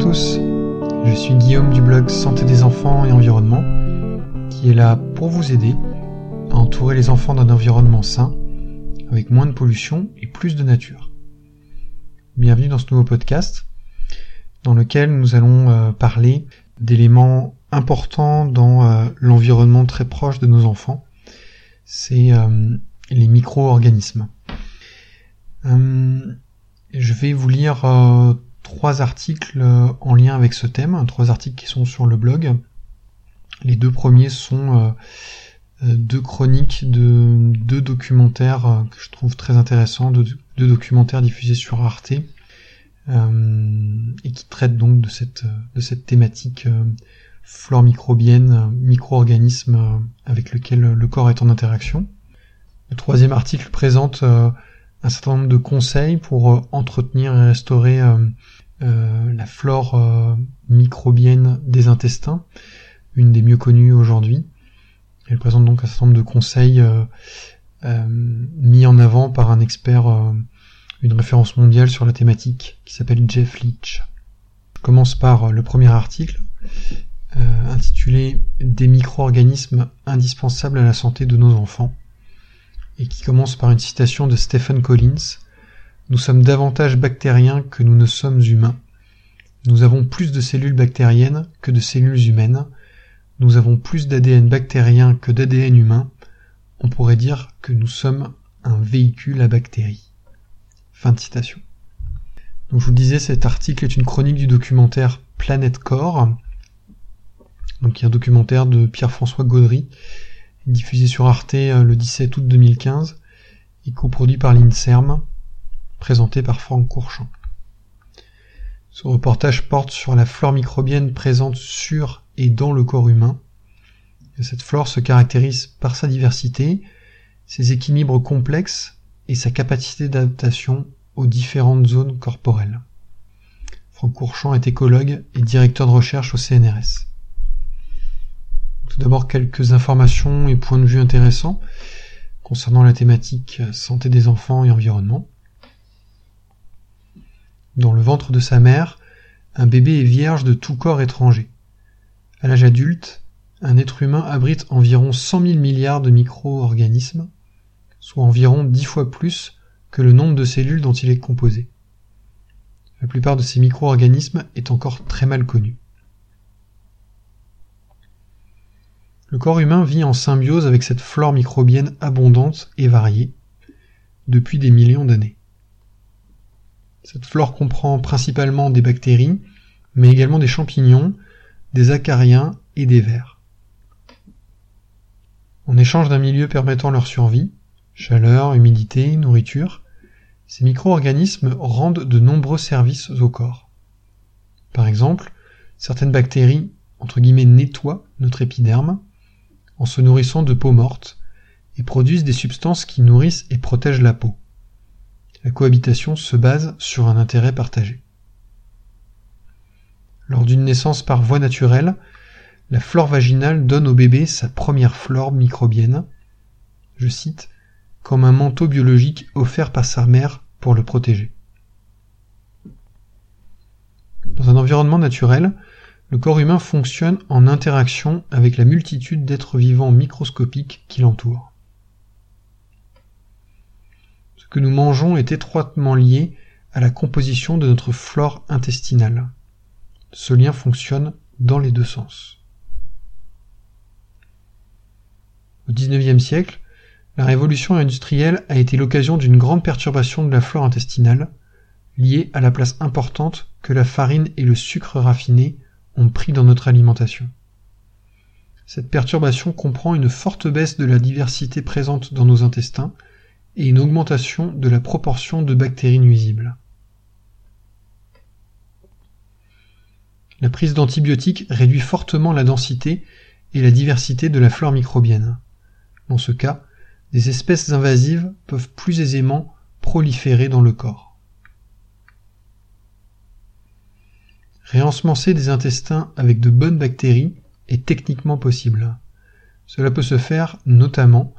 tous, je suis Guillaume du blog Santé des enfants et environnement, qui est là pour vous aider à entourer les enfants d'un environnement sain, avec moins de pollution et plus de nature. Bienvenue dans ce nouveau podcast, dans lequel nous allons euh, parler d'éléments importants dans euh, l'environnement très proche de nos enfants, c'est euh, les micro-organismes. je vais vous lire trois articles euh, en lien avec ce thème, trois articles qui sont sur le blog. Les deux premiers sont euh, euh, deux chroniques de deux documentaires que je trouve très intéressants, deux, documentaires diffusés sur Arte et qui traitent donc de cette de cette thématique flore microbienne, micro-organismes avec lequel le corps est en interaction. Le troisième article présente un certain nombre de conseils pour entretenir et restaurer euh, la flore euh, microbienne des intestins, une des mieux connues aujourd'hui. Elle présente donc un certain nombre de conseils euh, mis en avant par un expert, une référence mondiale sur la thématique qui s'appelle Jeff Leach. Je commence par le premier article intitulé Des micro-organismes indispensables à la santé de nos enfants et qui commence par une citation de Stephen Collins nous sommes davantage bactériens que nous ne sommes humains. Nous avons plus de cellules bactériennes que de cellules humaines. Nous avons plus d'ADN bactérien que d'ADN humain. On pourrait dire que nous sommes un véhicule à bactéries. Fin de citation. Donc je vous disais, cet article est une chronique du documentaire Planète Corps, donc il y a un documentaire de Pierre-François Gaudry, diffusé sur Arte euh, le 17 août 2015, et coproduit par l'INSERM, présenté par Franck Courchamp. Ce reportage porte sur la flore microbienne présente sur et dans le corps humain. cette flore se caractérise par sa diversité, ses équilibres complexes et sa capacité d'adaptation aux différentes zones corporelles. Franck Courchamp est écologue et directeur de recherche au CNRS. Tout d'abord quelques informations et points de vue intéressants concernant la thématique santé des enfants et environnement. Dans le ventre de sa mère, un bébé est vierge de tout corps étranger. À l'âge adulte, un être humain abrite environ 100 000 milliards de micro-organismes, soit environ dix fois plus que le nombre de cellules dont il est composé. La plupart de ces micro-organismes est encore très mal connu. Le corps humain vit en symbiose avec cette flore microbienne abondante et variée depuis des millions d'années. Cette flore comprend principalement des bactéries, mais également des champignons, des acariens et des vers. En échange d'un milieu permettant leur survie, chaleur, humidité, nourriture, ces micro-organismes rendent de nombreux services au corps. Par exemple, certaines bactéries, entre guillemets, nettoient notre épiderme en se nourrissant de peau morte et produisent des substances qui nourrissent et protègent la peau. La cohabitation se base sur un intérêt partagé. Lors d'une naissance par voie naturelle, la flore vaginale donne au bébé sa première flore microbienne, je cite, comme un manteau biologique offert par sa mère pour le protéger. Dans un environnement naturel, le corps humain fonctionne en interaction avec la multitude d'êtres vivants microscopiques qui l'entourent que nous mangeons est étroitement lié à la composition de notre flore intestinale. Ce lien fonctionne dans les deux sens. Au XIXe siècle, la révolution industrielle a été l'occasion d'une grande perturbation de la flore intestinale, liée à la place importante que la farine et le sucre raffiné ont pris dans notre alimentation. Cette perturbation comprend une forte baisse de la diversité présente dans nos intestins, et une augmentation de la proportion de bactéries nuisibles. La prise d'antibiotiques réduit fortement la densité et la diversité de la flore microbienne. Dans ce cas, des espèces invasives peuvent plus aisément proliférer dans le corps. Réensemencer des intestins avec de bonnes bactéries est techniquement possible. Cela peut se faire notamment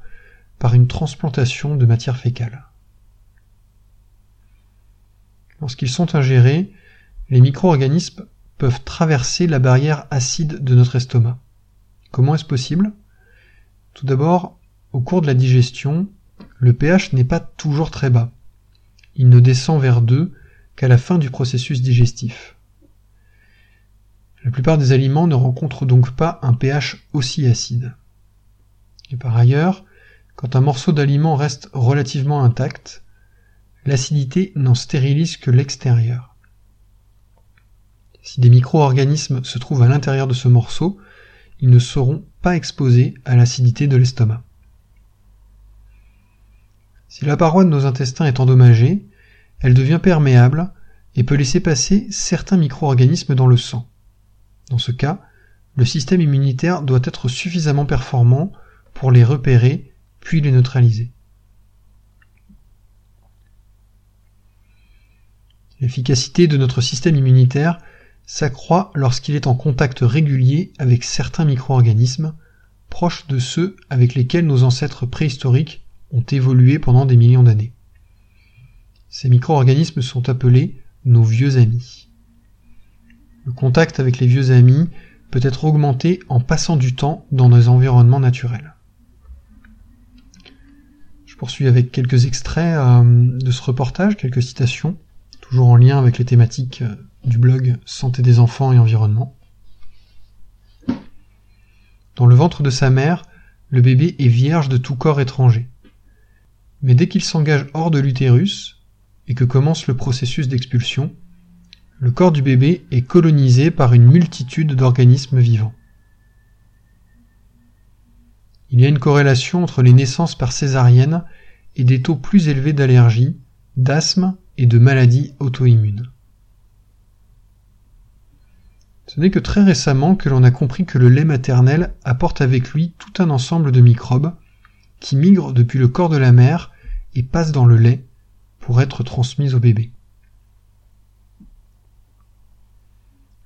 par une transplantation de matière fécale. Lorsqu'ils sont ingérés, les micro-organismes peuvent traverser la barrière acide de notre estomac. Comment est-ce possible? Tout d'abord, au cours de la digestion, le pH n'est pas toujours très bas. Il ne descend vers 2 qu'à la fin du processus digestif. La plupart des aliments ne rencontrent donc pas un pH aussi acide. Et par ailleurs, quand un morceau d'aliment reste relativement intact, l'acidité n'en stérilise que l'extérieur. Si des micro-organismes se trouvent à l'intérieur de ce morceau, ils ne seront pas exposés à l'acidité de l'estomac. Si la paroi de nos intestins est endommagée, elle devient perméable et peut laisser passer certains micro-organismes dans le sang. Dans ce cas, le système immunitaire doit être suffisamment performant pour les repérer puis les neutraliser. L'efficacité de notre système immunitaire s'accroît lorsqu'il est en contact régulier avec certains micro-organismes, proches de ceux avec lesquels nos ancêtres préhistoriques ont évolué pendant des millions d'années. Ces micro-organismes sont appelés nos vieux amis. Le contact avec les vieux amis peut être augmenté en passant du temps dans nos environnements naturels. Je poursuis avec quelques extraits euh, de ce reportage, quelques citations, toujours en lien avec les thématiques euh, du blog Santé des enfants et environnement. Dans le ventre de sa mère, le bébé est vierge de tout corps étranger. Mais dès qu'il s'engage hors de l'utérus et que commence le processus d'expulsion, le corps du bébé est colonisé par une multitude d'organismes vivants. Il y a une corrélation entre les naissances par césarienne et des taux plus élevés d'allergie, d'asthme et de maladies auto-immunes. Ce n'est que très récemment que l'on a compris que le lait maternel apporte avec lui tout un ensemble de microbes qui migrent depuis le corps de la mère et passent dans le lait pour être transmis au bébé.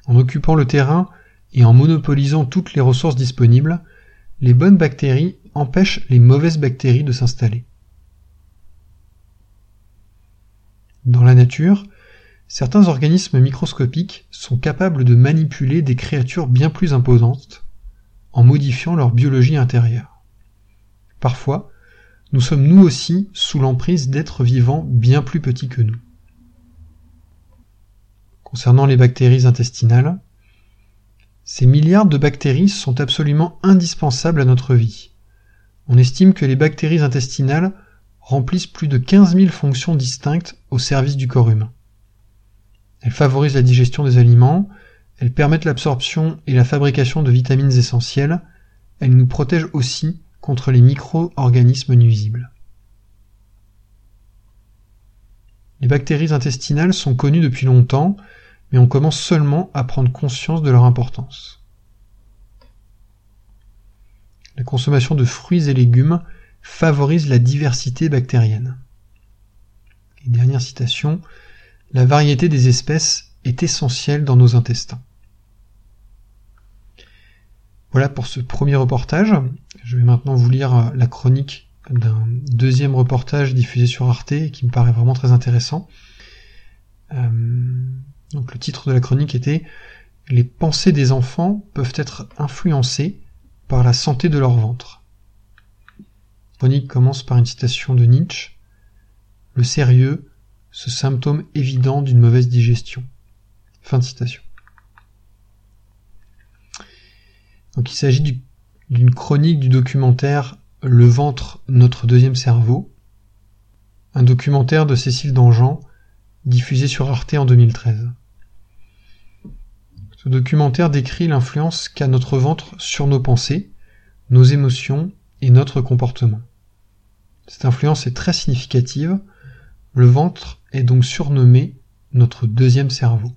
En occupant le terrain et en monopolisant toutes les ressources disponibles, les bonnes bactéries empêchent les mauvaises bactéries de s'installer. Dans la nature, Certains organismes microscopiques sont capables de manipuler des créatures bien plus imposantes en modifiant leur biologie intérieure. Parfois, nous sommes nous aussi sous l'emprise d'êtres vivants bien plus petits que nous. Concernant les bactéries intestinales, ces milliards de bactéries sont absolument indispensables à notre vie. On estime que les bactéries intestinales remplissent plus de 15 000 fonctions distinctes au service du corps humain. Elles favorisent la digestion des aliments, elles permettent l'absorption et la fabrication de vitamines essentielles, elles nous protègent aussi contre les micro-organismes nuisibles. Les bactéries intestinales sont connues depuis longtemps, mais on commence seulement à prendre conscience de leur importance. La consommation de fruits et légumes favorise la diversité bactérienne. Et dernière citation, la variété des espèces est essentielle dans nos intestins. Voilà pour ce premier reportage. Je vais maintenant vous lire la chronique d'un deuxième reportage diffusé sur Arte qui me paraît vraiment très intéressant. Euh, donc le titre de la chronique était Les pensées des enfants peuvent être influencées par la santé de leur ventre. Chronique commence par une citation de Nietzsche. Le sérieux ce symptôme évident d'une mauvaise digestion. Fin citation. Donc il s'agit d'une chronique du documentaire Le ventre, notre deuxième cerveau, un documentaire de Cécile Dangean, diffusé sur Arte en 2013. Ce documentaire décrit l'influence qu'a notre ventre sur nos pensées, nos émotions et notre comportement. Cette influence est très significative. Le ventre est donc surnommé notre deuxième cerveau.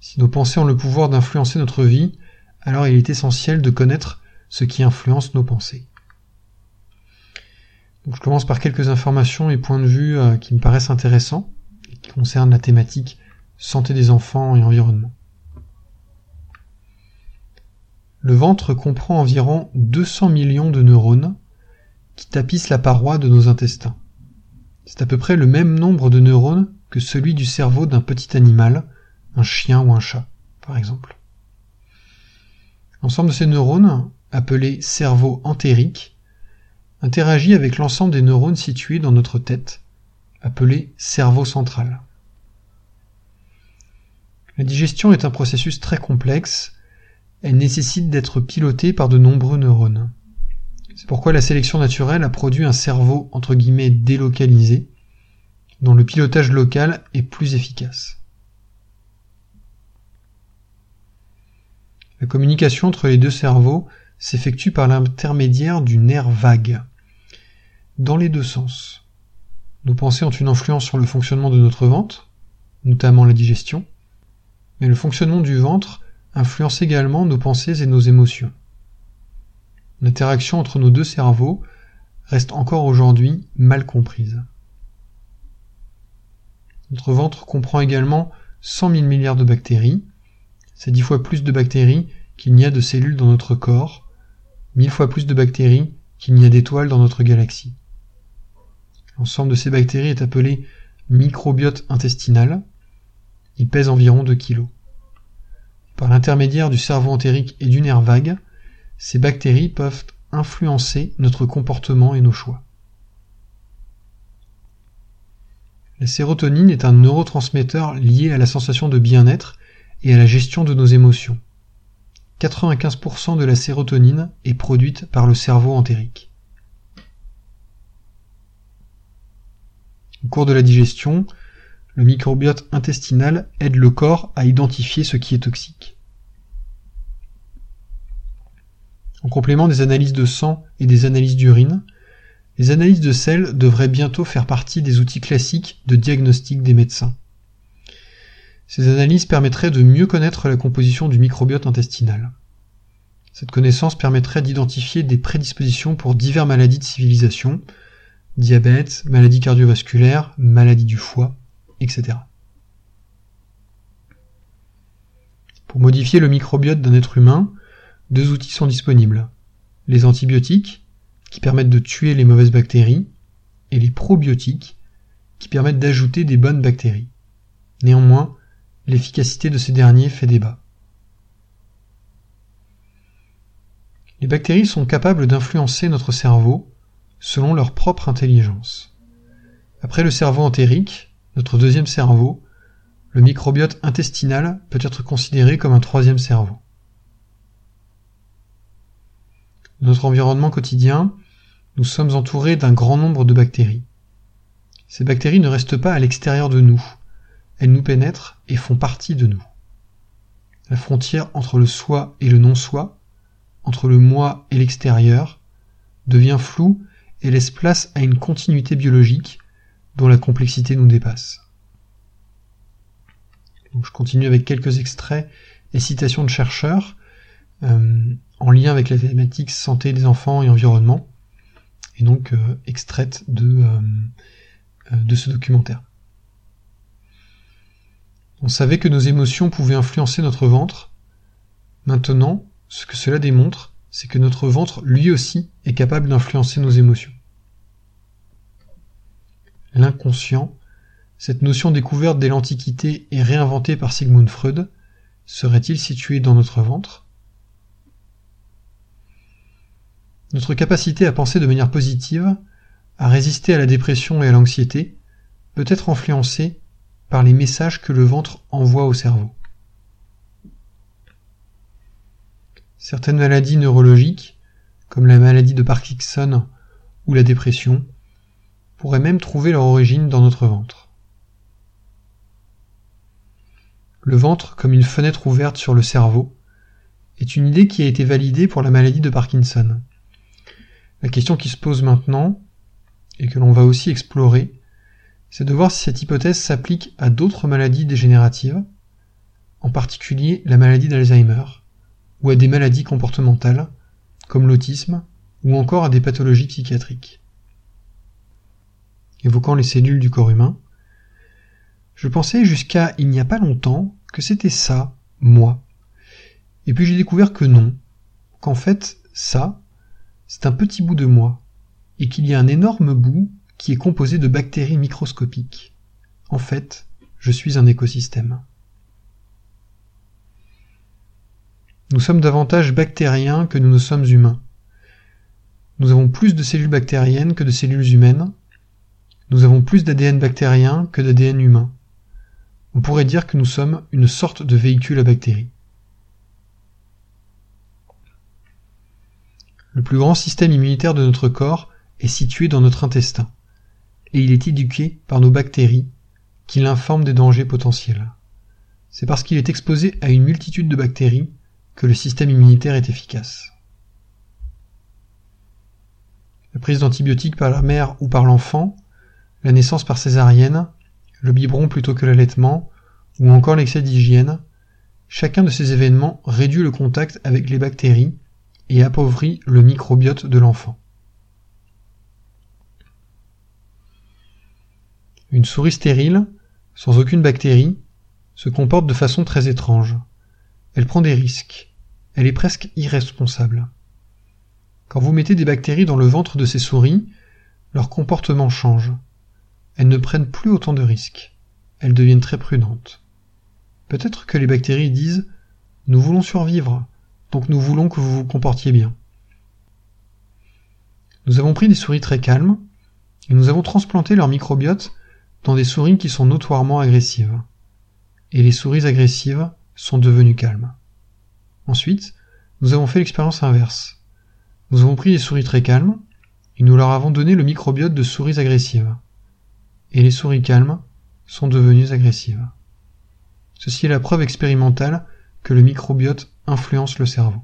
Si nos pensées ont le pouvoir d'influencer notre vie, alors il est essentiel de connaître ce qui influence nos pensées. Je commence par quelques informations et points de vue euh, qui me paraissent intéressants et qui concernent la thématique santé des enfants et environnement. Le ventre comprend environ 200 millions de neurones qui tapissent la paroi de nos intestins. C'est à peu près le même nombre de neurones que celui du cerveau d'un petit animal, un chien ou un chat, par exemple. L'ensemble de ces neurones, appelés cerveau entérique, interagit avec l'ensemble des neurones situés dans notre tête, appelé cerveau central. La digestion est un processus très complexe, elle nécessite d'être pilotée par de nombreux neurones. C'est pourquoi la sélection naturelle a produit un cerveau entre guillemets délocalisé, dont le pilotage local est plus efficace. La communication entre les deux cerveaux s'effectue par l'intermédiaire du nerf vague, dans les deux sens. Nos pensées ont une influence sur le fonctionnement de notre ventre, notamment la digestion, mais le fonctionnement du ventre influence également nos pensées et nos émotions. L'interaction entre nos deux cerveaux reste encore aujourd'hui mal comprise. Notre ventre comprend également 100 000 milliards de bactéries. C'est dix fois plus de bactéries qu'il n'y a de cellules dans notre corps, mille fois plus de bactéries qu'il n'y a d'étoiles dans notre galaxie. L'ensemble de ces bactéries est appelé microbiote intestinal. Il pèse environ 2 kg. Par l'intermédiaire du cerveau entérique et du nerf vague, ces bactéries peuvent influencer notre comportement et nos choix. La sérotonine est un neurotransmetteur lié à la sensation de bien-être et à la gestion de nos émotions. 95% de la sérotonine est produite par le cerveau entérique. Au cours de la digestion, le microbiote intestinal aide le corps à identifier ce qui est toxique. En complément des analyses de sang et des analyses d'urine, les analyses de sel devraient bientôt faire partie des outils classiques de diagnostic des médecins. Ces analyses permettraient de mieux connaître la composition du microbiote intestinal. Cette connaissance permettrait d'identifier des prédispositions pour diverses maladies de civilisation, diabète, maladies cardiovasculaires, maladies du foie, etc. Pour modifier le microbiote d'un être humain, deux outils sont disponibles. Les antibiotiques, qui permettent de tuer les mauvaises bactéries, et les probiotiques, qui permettent d'ajouter des bonnes bactéries. Néanmoins, l'efficacité de ces derniers fait débat. Les bactéries sont capables d'influencer notre cerveau selon leur propre intelligence. Après le cerveau entérique, notre deuxième cerveau, le microbiote intestinal peut être considéré comme un troisième cerveau. Dans notre environnement quotidien, nous sommes entourés d'un grand nombre de bactéries. Ces bactéries ne restent pas à l'extérieur de nous, elles nous pénètrent et font partie de nous. La frontière entre le soi et le non-soi, entre le moi et l'extérieur, devient floue et laisse place à une continuité biologique dont la complexité nous dépasse. je continue avec quelques extraits et citations de chercheurs euh, en lien avec la thématique santé des enfants et environnement, et donc euh, extraites de, euh, de ce documentaire. On savait que nos émotions pouvaient influencer notre ventre. Maintenant, ce que cela démontre, c'est que notre ventre lui aussi est capable d'influencer nos émotions. L'inconscient, cette notion découverte dès l'Antiquité et réinventée par Sigmund Freud, serait-il situé dans notre ventre? Notre capacité à penser de manière positive, à résister à la dépression et à l'anxiété, peut être influencée par les messages que le ventre envoie au cerveau. Certaines maladies neurologiques, comme la maladie de Parkinson ou la dépression, pourraient même trouver leur origine dans notre ventre. Le ventre comme une fenêtre ouverte sur le cerveau est une idée qui a été validée pour la maladie de Parkinson. La question qui se pose maintenant, et que l'on va aussi explorer, c'est de voir si cette hypothèse s'applique à d'autres maladies dégénératives, en particulier la maladie d'Alzheimer, ou à des maladies comportementales, comme l'autisme, ou encore à des pathologies psychiatriques. Évoquant les cellules du corps humain, je pensais jusqu'à il n'y a pas longtemps que c'était ça, moi. Et puis j'ai découvert que non, qu'en fait, ça, c'est un petit bout de moi, et qu'il y a un énorme bout qui est composé de bactéries microscopiques. En fait, je suis un écosystème. Nous sommes davantage bactériens que nous ne sommes humains. Nous avons plus de cellules bactériennes que de cellules humaines. Nous avons plus d'ADN bactérien que d'ADN humain. On pourrait dire que nous sommes une sorte de véhicule à bactéries. Le plus grand système immunitaire de notre corps est situé dans notre intestin, et il est éduqué par nos bactéries qui l'informent des dangers potentiels. C'est parce qu'il est exposé à une multitude de bactéries que le système immunitaire est efficace. La prise d'antibiotiques par la mère ou par l'enfant, la naissance par césarienne, le biberon plutôt que l'allaitement, ou encore l'excès d'hygiène, chacun de ces événements réduit le contact avec les bactéries et appauvrit le microbiote de l'enfant. Une souris stérile, sans aucune bactérie, se comporte de façon très étrange. Elle prend des risques. Elle est presque irresponsable. Quand vous mettez des bactéries dans le ventre de ces souris, leur comportement change. Elles ne prennent plus autant de risques. Elles deviennent très prudentes. Peut-être que les bactéries disent Nous voulons survivre, donc nous voulons que vous vous comportiez bien. Nous avons pris des souris très calmes, et nous avons transplanté leur microbiote dans des souris qui sont notoirement agressives. Et les souris agressives sont devenues calmes. Ensuite, nous avons fait l'expérience inverse. Nous avons pris des souris très calmes, et nous leur avons donné le microbiote de souris agressives. Et les souris calmes sont devenues agressives. Ceci est la preuve expérimentale que le microbiote influence le cerveau.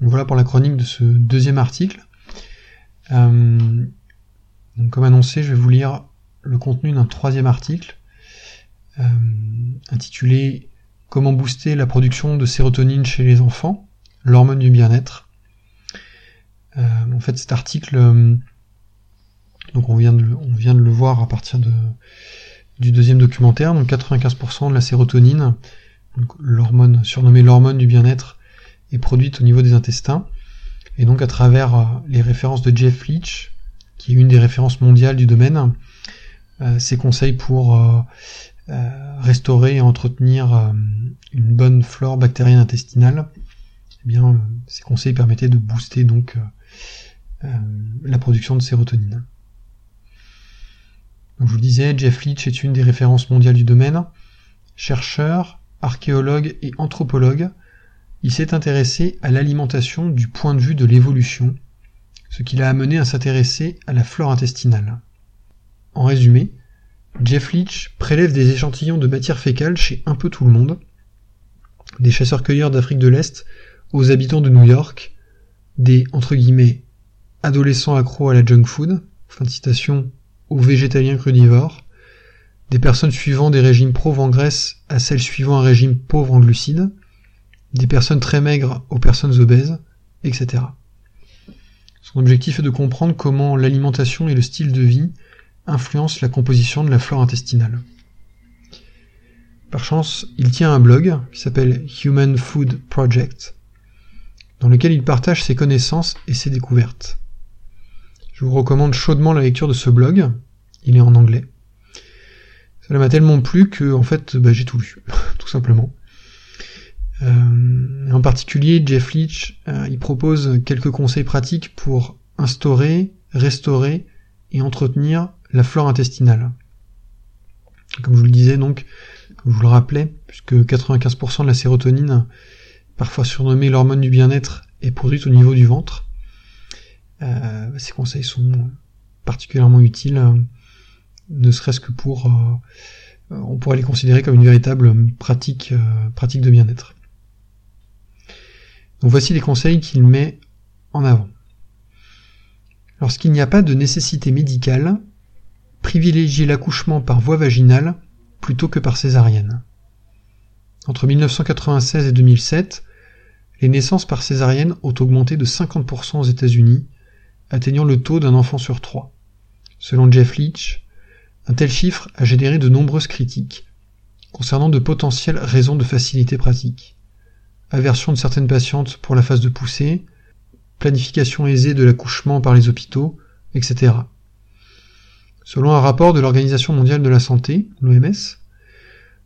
Voilà pour la chronique de ce deuxième article. Euh, comme annoncé, je vais vous lire le contenu d'un troisième article euh, intitulé Comment booster la production de sérotonine chez les enfants, l'hormone du bien-être. Euh, en fait, cet article, donc on vient, de, le voir à partir du deuxième documentaire, donc 95% de la sérotonine l'hormone, surnommée l'hormone du bien-être, est produite au niveau des intestins. Et donc à travers euh, les références de Jeff Leach, qui est une des références mondiales du domaine, euh, ses conseils pour euh, restaurer et entretenir une bonne flore bactérienne intestinale, eh bien, ces conseils permettaient de booster donc la production de sérotonine. je vous disais, Jeff Leach est une des références mondiales du domaine, chercheur, archéologue et anthropologue, il s'est intéressé à l'alimentation du point de vue de l'évolution, ce qui l'a amené à s'intéresser à la flore intestinale. En résumé, Jeff Leach prélève des échantillons de matière fécale chez un peu tout le monde, des chasseurs-cueilleurs d'Afrique de l'Est aux habitants de New York, des entre guillemets adolescents accros à la junk food, aux végétaliens crudivores, des personnes suivant des régimes pauvres en graisse à celles suivant un régime pauvre en glucides, des personnes très maigres aux personnes obèses, etc. Son objectif est de comprendre comment l'alimentation et le style de vie influencent la composition de la flore intestinale. Par chance, il tient un blog qui s'appelle Human Food Project, dans lequel il partage ses connaissances et ses découvertes. Je vous recommande chaudement la lecture de ce blog, il est en anglais. Ça m'a tellement plu que en fait bah, j'ai tout lu, tout simplement. Euh, en particulier, Jeff Leach, euh, il propose quelques conseils pratiques pour instaurer, restaurer et entretenir la flore intestinale. Comme je vous le disais donc, je vous le rappelais, puisque 95% de la sérotonine, parfois surnommée l'hormone du bien-être, est produite au niveau du ventre, euh, ces conseils sont particulièrement utiles ne serait-ce que pour, euh, on pourrait les considérer comme une véritable pratique, euh, pratique de bien-être. Donc voici les conseils qu'il met en avant. Lorsqu'il n'y a pas de nécessité médicale, privilégiez l'accouchement par voie vaginale plutôt que par césarienne. Entre 1996 et 2007, les naissances par césarienne ont augmenté de 50% aux États-Unis, atteignant le taux d'un enfant sur trois. Selon Jeff Leach, un tel chiffre a généré de nombreuses critiques concernant de potentielles raisons de facilité pratique. Aversion de certaines patientes pour la phase de poussée, planification aisée de l'accouchement par les hôpitaux, etc. Selon un rapport de l'Organisation mondiale de la santé, l'OMS,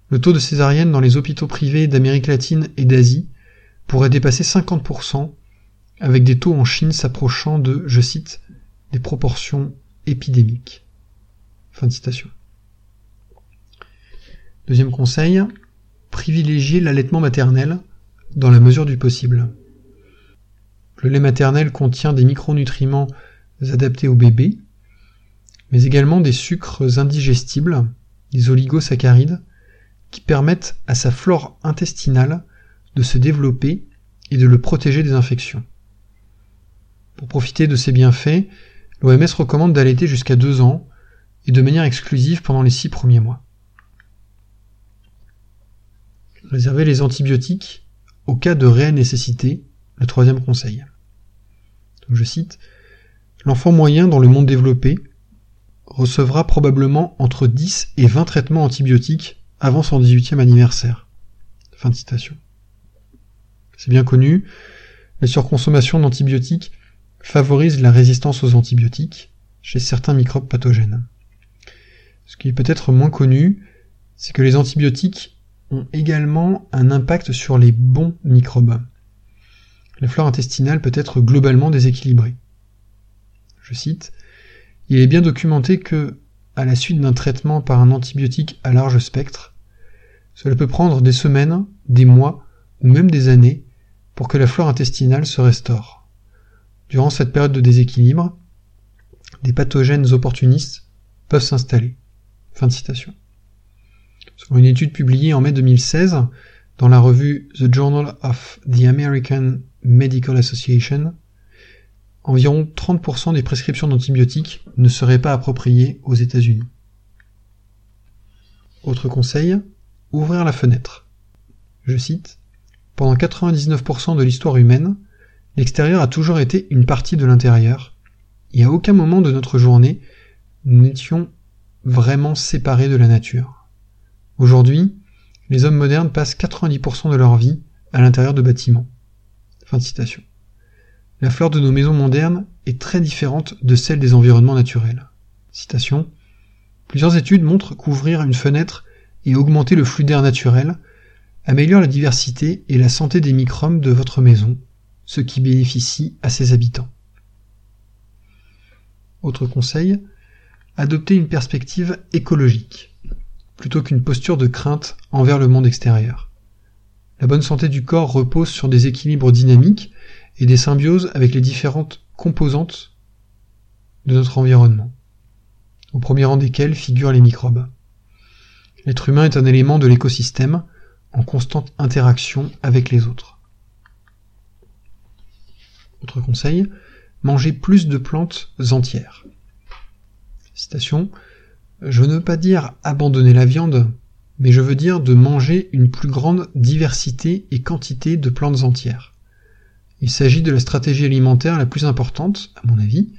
le taux de césarienne dans les hôpitaux privés d'Amérique latine et d'Asie pourrait dépasser 50%, avec des taux en Chine s'approchant de, je cite, des proportions épidémiques. Deuxième conseil, privilégier l'allaitement maternel dans la mesure du possible. Le lait maternel contient des micronutriments adaptés au bébé, mais également des sucres indigestibles, des oligosaccharides, qui permettent à sa flore intestinale de se développer et de le protéger des infections. Pour profiter de ces bienfaits, l'OMS recommande d'allaiter jusqu'à deux ans et de manière exclusive pendant les six premiers mois. Réserver les antibiotiques au cas de réelle nécessité, le troisième conseil. je cite, L'enfant moyen dans le monde développé recevra probablement entre 10 et 20 traitements antibiotiques avant son 18e anniversaire. Fin. C'est bien connu, la surconsommation d'antibiotiques favorise la résistance aux antibiotiques chez certains microbes pathogènes. Ce qui est peut-être moins connu, c'est que les antibiotiques ont également un impact sur les bons microbes. La flore intestinale peut être globalement déséquilibrée. Je cite, Il est bien documenté que, à la suite d'un traitement par un antibiotique à large spectre, cela peut prendre des semaines, des mois ou même des années pour que la flore intestinale se restaure. Durant cette période de déséquilibre, des pathogènes opportunistes peuvent s'installer. Fin citation. Selon une étude publiée en mai 2016 dans la revue The Journal of the American Medical Association, environ 30% des prescriptions d'antibiotiques ne seraient pas appropriées aux États-Unis. Autre conseil, ouvrir la fenêtre. Je cite, Pendant 99% de l'histoire humaine, l'extérieur a toujours été une partie de l'intérieur, et à aucun moment de notre journée, nous n'étions vraiment séparés de la nature. Aujourd'hui, les hommes modernes passent 90% de leur vie à l'intérieur de bâtiments. Fin de citation. La flore de nos maisons modernes est très différente de celle des environnements naturels. Citation. Plusieurs études montrent qu'ouvrir une fenêtre et augmenter le flux d'air naturel améliore la diversité et la santé des microbes de votre maison, ce qui bénéficie à ses habitants. Autre conseil, adopter une perspective écologique, plutôt qu'une posture de crainte envers le monde extérieur. La bonne santé du corps repose sur des équilibres dynamiques et des symbioses avec les différentes composantes de notre environnement, au premier rang desquels figurent les microbes. L'être humain est un élément de l'écosystème en constante interaction avec les autres. Autre conseil, manger plus de plantes entières. Citation, je ne veux pas dire abandonner la viande, mais je veux dire de manger une plus grande diversité et quantité de plantes entières. Il s'agit de la stratégie alimentaire la plus importante, à mon avis,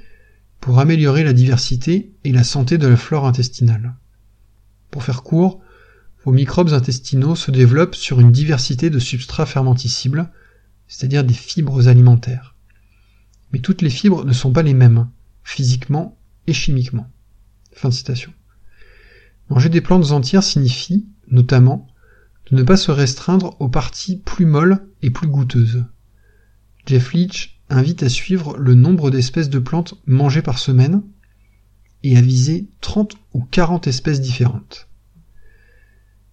pour améliorer la diversité et la santé de la flore intestinale. Pour faire court, vos microbes intestinaux se développent sur une diversité de substrats fermenticibles, c'est-à-dire des fibres alimentaires. Mais toutes les fibres ne sont pas les mêmes, physiquement et chimiquement. Fin citation. Manger des plantes entières signifie, notamment, de ne pas se restreindre aux parties plus molles et plus goûteuses. Jeff Leach invite à suivre le nombre d'espèces de plantes mangées par semaine et à viser 30 ou 40 espèces différentes.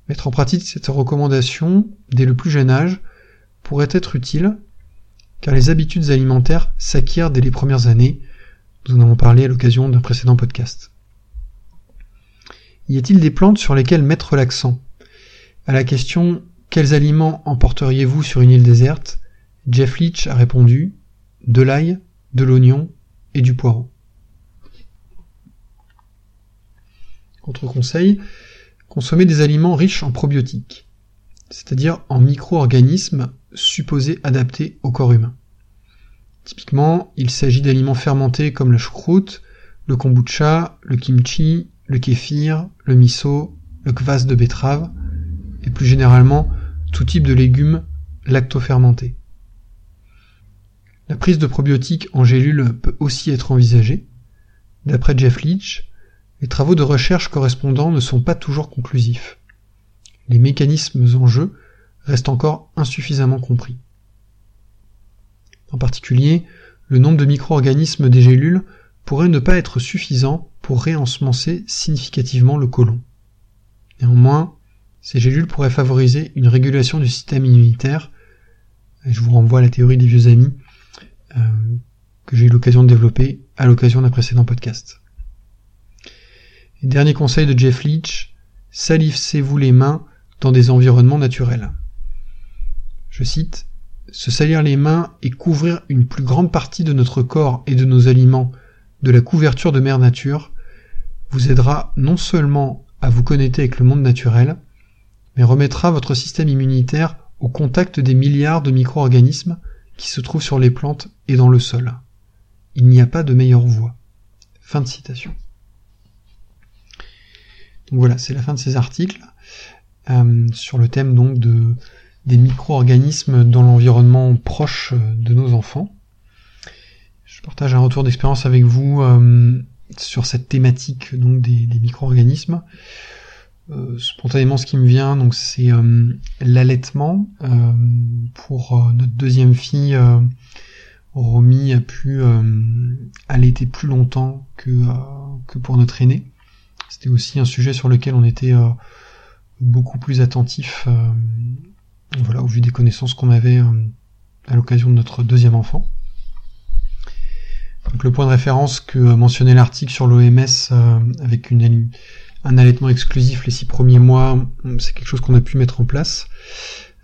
Mettre en pratique cette recommandation dès le plus jeune âge pourrait être utile car les habitudes alimentaires s'acquièrent dès les premières années. Nous en avons parlé à l'occasion d'un précédent podcast. Y a-t-il des plantes sur lesquelles mettre l'accent? À la question Quels aliments emporteriez-vous sur une île déserte? Jeff Leach a répondu De l'ail, de l'oignon et du poireau. Autre conseil, consommer des aliments riches en probiotiques, c'est-à-dire en micro-organismes supposés adaptés au corps humain. Typiquement, il s'agit d'aliments fermentés comme la choucroute, le kombucha, le kimchi, le kéfir, le miso, le kvass de betterave, et plus généralement tout type de légumes lactofermentés. La prise de probiotiques en gélule peut aussi être envisagée. D'après Jeff Leach, les travaux de recherche correspondants ne sont pas toujours conclusifs. les mécanismes en jeu restent encore insuffisamment compris. En particulier, le nombre de micro-organismes des gélules pourrait ne pas être suffisant pour réensemencer significativement le côlon. Néanmoins, ces gélules pourraient favoriser une régulation du système immunitaire, je vous renvoie à la théorie des vieux amis euh, que j'ai eu l'occasion de développer à l'occasion d'un précédent podcast. dernier conseil de Jeff Leach, salissez-vous les mains dans des environnements naturels. Je cite, Se salir les mains et couvrir une plus grande partie de notre corps et de nos aliments de la couverture de mère nature vous aidera non seulement à vous connecter avec le monde naturel, mais remettra votre système immunitaire au contact des milliards de micro-organismes qui se trouvent sur les plantes et dans le sol. Il n'y a pas de meilleure voie. Fin de citation. Donc voilà, c'est la fin de ces articles euh, sur le thème donc de des micro-organismes dans l'environnement proche de nos enfants. Je partage un retour d'expérience avec vous euh, sur cette thématique donc des, des micro-organismes. Euh, spontanément, ce qui me vient, donc c'est euh, l'allaitement. Euh, pour notre deuxième fille, Romy a pu allaiter plus longtemps que, que pour notre aîné. C'était aussi un sujet sur lequel on était beaucoup plus attentif, voilà, au vu des connaissances qu'on avait à l'occasion de notre deuxième enfant. Donc le point de référence que mentionnait l'article sur l'OMS avec une un allaitement exclusif les six premiers mois, c'est quelque chose qu'on a pu mettre en place.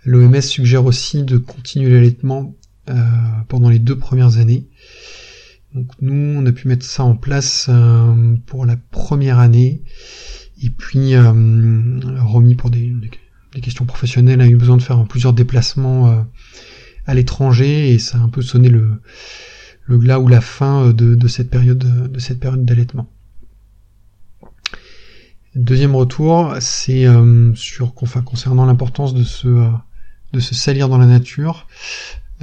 L'OMS suggère aussi de continuer l'allaitement euh, pendant les deux premières années. Donc nous, on a pu mettre ça en place euh, pour la première année. Et puis, euh, Romy, pour des, questions professionnelles, a eu besoin de faire plusieurs déplacements euh, à l'étranger et ça a un peu sonné le, glas ou la fin de cette période d'allaitement. Deuxième retour, c'est euh, sur enfin, concernant l'importance de se euh, de se salir dans la nature,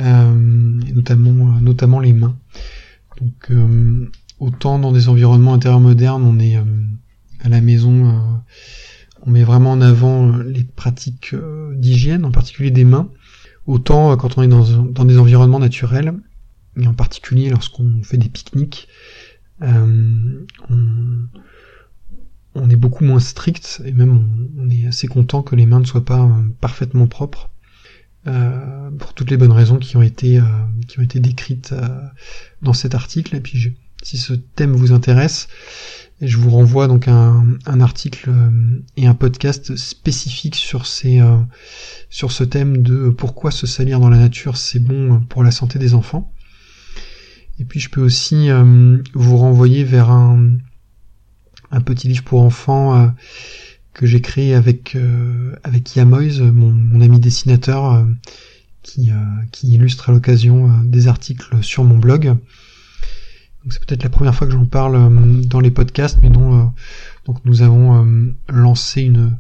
euh, notamment notamment les mains. Donc autant dans des environnements intérieurs modernes, on est à la maison, on met vraiment en avant les pratiques d'hygiène, en particulier des mains. Autant quand on est dans, dans des environnements naturels, et en particulier lorsqu'on fait des pique-niques, on, on est beaucoup moins strict et même on, est assez content que les mains ne soient pas euh, parfaitement propres euh, pour toutes les bonnes raisons qui ont été euh, qui ont été décrites dans cet article. Et puis si ce thème vous intéresse, je vous renvoie donc un, un article et un podcast spécifique sur ces sur ce thème de pourquoi se salir dans la nature c'est bon pour la santé des enfants. Et puis je peux aussi vous renvoyer vers un, un petit livre pour enfants euh, que j'ai créé avec euh, avec Yamoise, mon, ami dessinateur, euh, qui, qui illustre à l'occasion des articles sur mon blog. Donc c'est peut-être la première fois que j'en parle dans les podcasts, mais dont donc nous avons lancé une,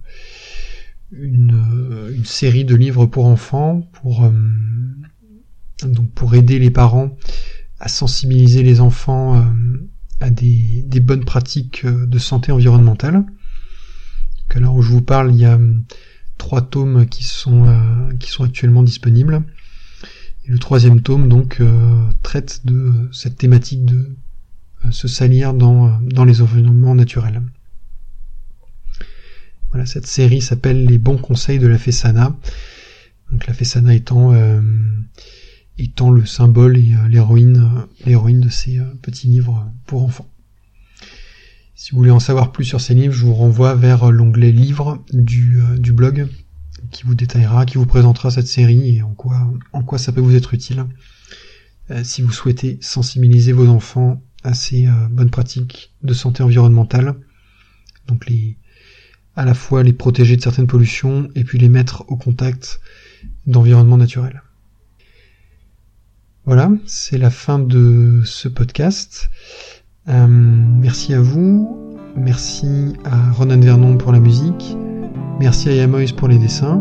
une, une série de livres pour enfants pour donc pour aider les parents à sensibiliser les enfants à des, des, bonnes pratiques euh, de santé environnementale. Donc où je vous parle, il y a hum, trois tomes qui sont, euh, qui sont actuellement disponibles. Et le troisième tome donc euh, traite de cette thématique de se salir dans, dans les environnements naturels. Voilà, cette série s'appelle Les bons conseils de la Fessana. Donc la Fessana étant étant le symbole et euh, l'héroïne, euh, l'héroïne de ces euh, petits livres pour enfants. Si vous voulez en savoir plus sur ces livres, je vous renvoie vers l'onglet livres du, du blog qui vous détaillera, qui vous présentera cette série et en quoi, en quoi ça peut vous être utile si vous souhaitez sensibiliser vos enfants à ces bonnes pratiques de santé environnementale. Donc les, à la fois les protéger de certaines pollutions et puis les mettre au contact d'environnements naturels. Voilà, c'est la fin de ce podcast. Euh, merci à vous, merci à Ronan Vernon pour la musique, merci à Yamois pour les dessins.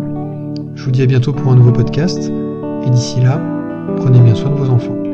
Je vous dis à bientôt pour un nouveau podcast, et d'ici là, prenez bien soin de vos enfants.